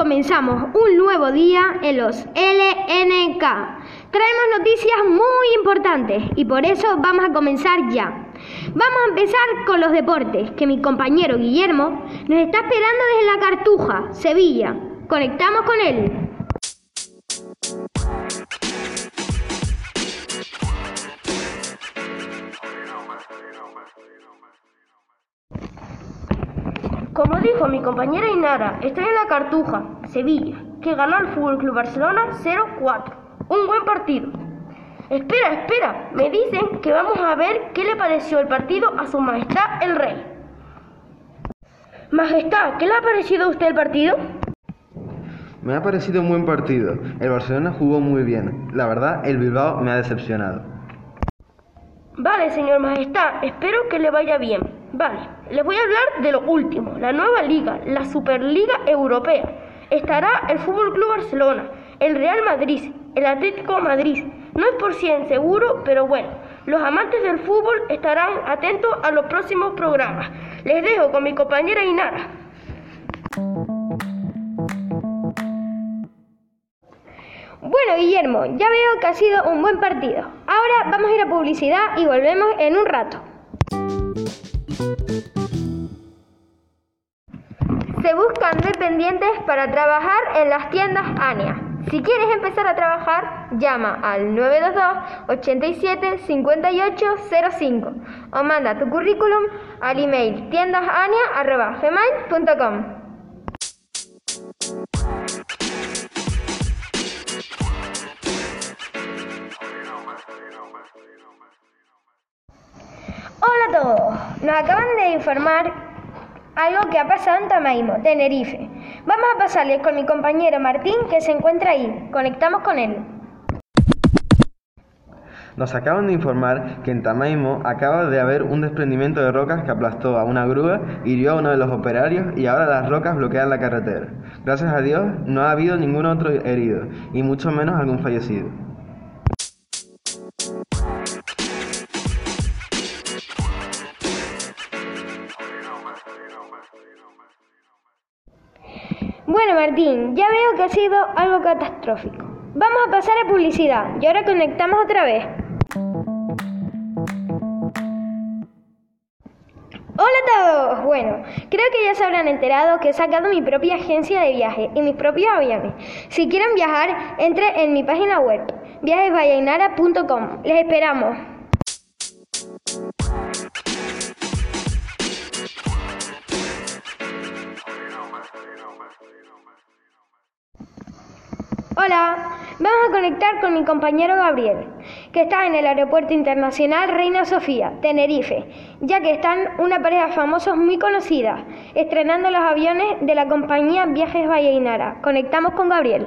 comenzamos un nuevo día en los LNK. Traemos noticias muy importantes y por eso vamos a comenzar ya. Vamos a empezar con los deportes, que mi compañero Guillermo nos está esperando desde la Cartuja, Sevilla. Conectamos con él. Como dijo mi compañera Inara, estoy en la Cartuja, Sevilla, que ganó el Fútbol Club Barcelona 0-4. Un buen partido. Espera, espera, me dicen que vamos a ver qué le pareció el partido a su majestad el rey. Majestad, ¿qué le ha parecido a usted el partido? Me ha parecido un buen partido. El Barcelona jugó muy bien. La verdad, el Bilbao me ha decepcionado. Vale, señor Majestad, espero que le vaya bien. Vale, les voy a hablar de lo último, la nueva liga, la Superliga Europea. Estará el Fútbol Club Barcelona, el Real Madrid, el Atlético Madrid. No es por cien seguro, pero bueno, los amantes del fútbol estarán atentos a los próximos programas. Les dejo con mi compañera Inara. Bueno, Guillermo, ya veo que ha sido un buen partido. Ahora vamos a ir a publicidad y volvemos en un rato. Se buscan dependientes para trabajar en las tiendas ANIA. Si quieres empezar a trabajar, llama al 922-87-5805 o manda tu currículum al email tiendasania.gmail.com. Hola a todos, nos acaban de informar algo que ha pasado en Tamaimo, Tenerife. Vamos a pasarles con mi compañero Martín que se encuentra ahí. Conectamos con él. Nos acaban de informar que en Tamaimo acaba de haber un desprendimiento de rocas que aplastó a una grúa, hirió a uno de los operarios y ahora las rocas bloquean la carretera. Gracias a Dios no ha habido ningún otro herido y mucho menos algún fallecido. Martín, ya veo que ha sido algo catastrófico. Vamos a pasar a publicidad y ahora conectamos otra vez. Hola a todos. Bueno, creo que ya se habrán enterado que he sacado mi propia agencia de viaje y mis propios aviones. Si quieren viajar, entre en mi página web, viajesvallainara.com. Les esperamos. Hola, vamos a conectar con mi compañero Gabriel, que está en el Aeropuerto Internacional Reina Sofía, Tenerife, ya que están una pareja de famosos muy conocida, estrenando los aviones de la compañía Viajes Valleynara. Conectamos con Gabriel.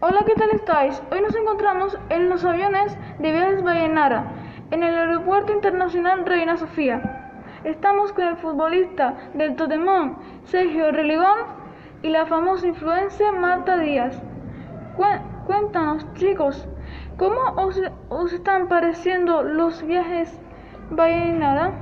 Hola, ¿qué tal estáis? Hoy nos encontramos en los aviones de Viajes Vallenara, en el Aeropuerto Internacional Reina Sofía. Estamos con el futbolista del Totemón, Sergio Religón, y la famosa influencer Marta Díaz. Cuéntanos, chicos, ¿cómo os, os están pareciendo los viajes Vallenara?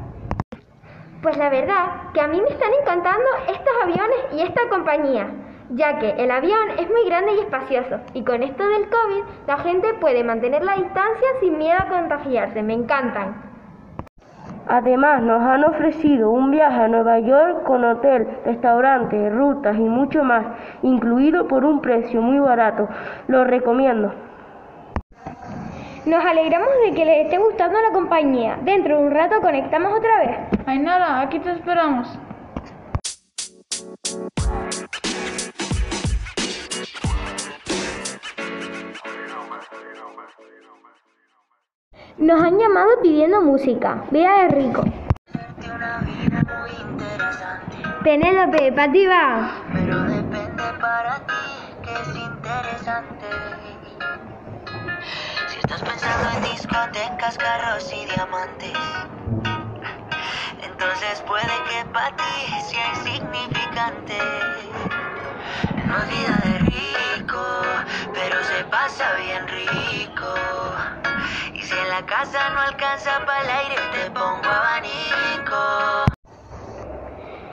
Pues la verdad que a mí me están encantando estos aviones y esta compañía, ya que el avión es muy grande y espacioso, y con esto del COVID la gente puede mantener la distancia sin miedo a contagiarse. Me encantan. Además, nos han ofrecido un viaje a Nueva York con hotel, restaurante, rutas y mucho más, incluido por un precio muy barato. Lo recomiendo. Nos alegramos de que les esté gustando la compañía. Dentro de un rato conectamos otra vez. Ainara, aquí te esperamos. Nos han llamado pidiendo música. Vea de rico. Penélope, para ti va. Pero depende para ti que es interesante. Si estás pensando en discotecas, carros y diamantes, entonces puede que para ti sea insignificante. No es vida de rico, pero se pasa bien rico. La casa no alcanza para el aire, te pongo abanico.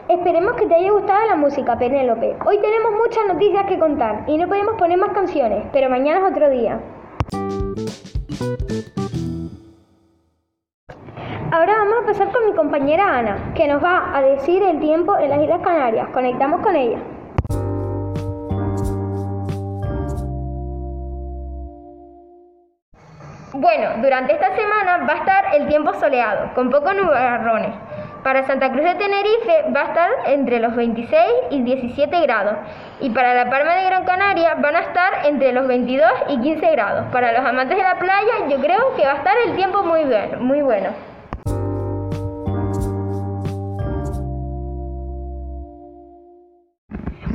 Esperemos que te haya gustado la música, Penélope. Hoy tenemos muchas noticias que contar y no podemos poner más canciones, pero mañana es otro día. Ahora vamos a pasar con mi compañera Ana, que nos va a decir el tiempo en las Islas Canarias. Conectamos con ella. Bueno, durante esta semana va a estar el tiempo soleado, con pocos nubarrones. Para Santa Cruz de Tenerife va a estar entre los 26 y 17 grados. Y para La Palma de Gran Canaria van a estar entre los 22 y 15 grados. Para los amantes de la playa yo creo que va a estar el tiempo muy bueno. Muy bueno.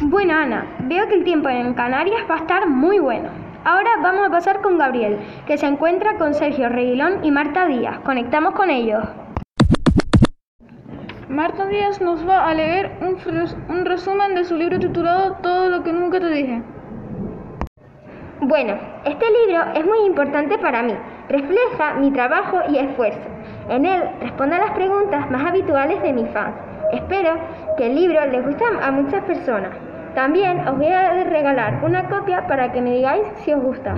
Bueno, Ana, veo que el tiempo en Canarias va a estar muy bueno. Ahora vamos a pasar con Gabriel, que se encuentra con Sergio Reguilón y Marta Díaz. Conectamos con ellos. Marta Díaz nos va a leer un, un resumen de su libro titulado Todo lo que nunca te dije. Bueno, este libro es muy importante para mí. Refleja mi trabajo y esfuerzo. En él responde a las preguntas más habituales de mis fans. Espero que el libro les guste a muchas personas. También os voy a regalar una copia para que me digáis si os gusta.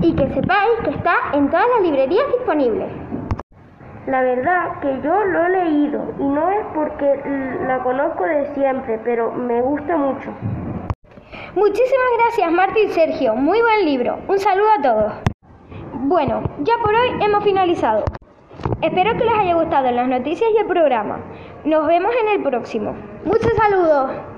Y que sepáis que está en todas las librerías disponibles. La verdad que yo lo he leído y no es porque la conozco de siempre, pero me gusta mucho. Muchísimas gracias Marta y Sergio, muy buen libro. Un saludo a todos. Bueno, ya por hoy hemos finalizado. Espero que les haya gustado las noticias y el programa. Nos vemos en el próximo. Muchos saludos.